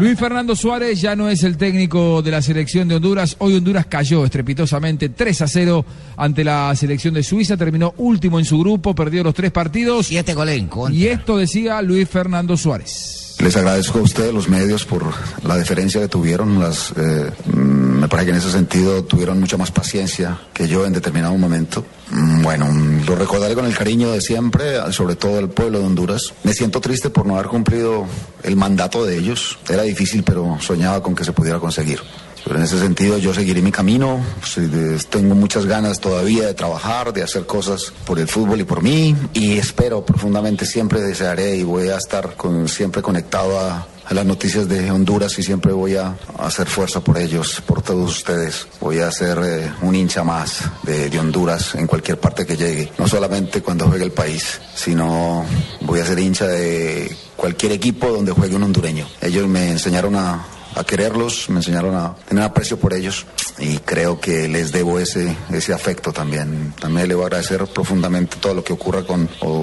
Luis Fernando Suárez ya no es el técnico de la selección de Honduras. Hoy Honduras cayó estrepitosamente 3 a 0 ante la selección de Suiza. Terminó último en su grupo, perdió los tres partidos. Siete goles en contra. Y esto decía Luis Fernando Suárez. Les agradezco a ustedes, los medios, por la deferencia que tuvieron. Las, eh, me parece que en ese sentido tuvieron mucha más paciencia que yo en determinado momento. Mm, Bueno, lo recordaré con el cariño de siempre, sobre todo el pueblo de Honduras. Me siento triste por no haber cumplido el mandato de ellos. Era difícil, pero soñaba con que se pudiera conseguir. Pero en ese sentido yo seguiré mi camino, de- tengo muchas ganas todavía de trabajar, de hacer cosas por el fútbol y por mí y espero profundamente, siempre desearé y voy a estar con- siempre conectado a, a las noticias de Honduras y siempre voy a hacer fuerza por ellos, por todos ustedes. Voy a ser eh, un hincha más de, de Honduras en cualquier parte que llegue, no solamente cuando juegue el país, sino voy a ser hincha de cualquier equipo donde juegue un hondureño. Ellos me enseñaron a a quererlos, me enseñaron a tener aprecio por ellos y creo que les debo ese, ese afecto también. También le voy a agradecer profundamente todo lo que ocurra con, o,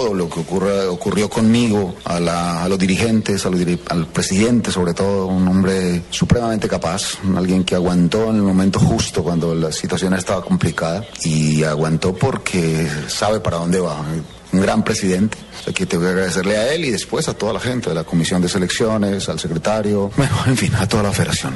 todo lo que ocurra, ocurrió conmigo, a, la- a los dirigentes, a los al presidente sobre todo, un hombre supremamente capaz, alguien que aguantó en el momento justo cuando la situación estaba complicada y aguantó porque sabe para dónde va un gran presidente. Aquí tengo que agradecerle a él y después a toda la gente de la Comisión de Selecciones, al secretario, bueno, en fin, a toda la federación.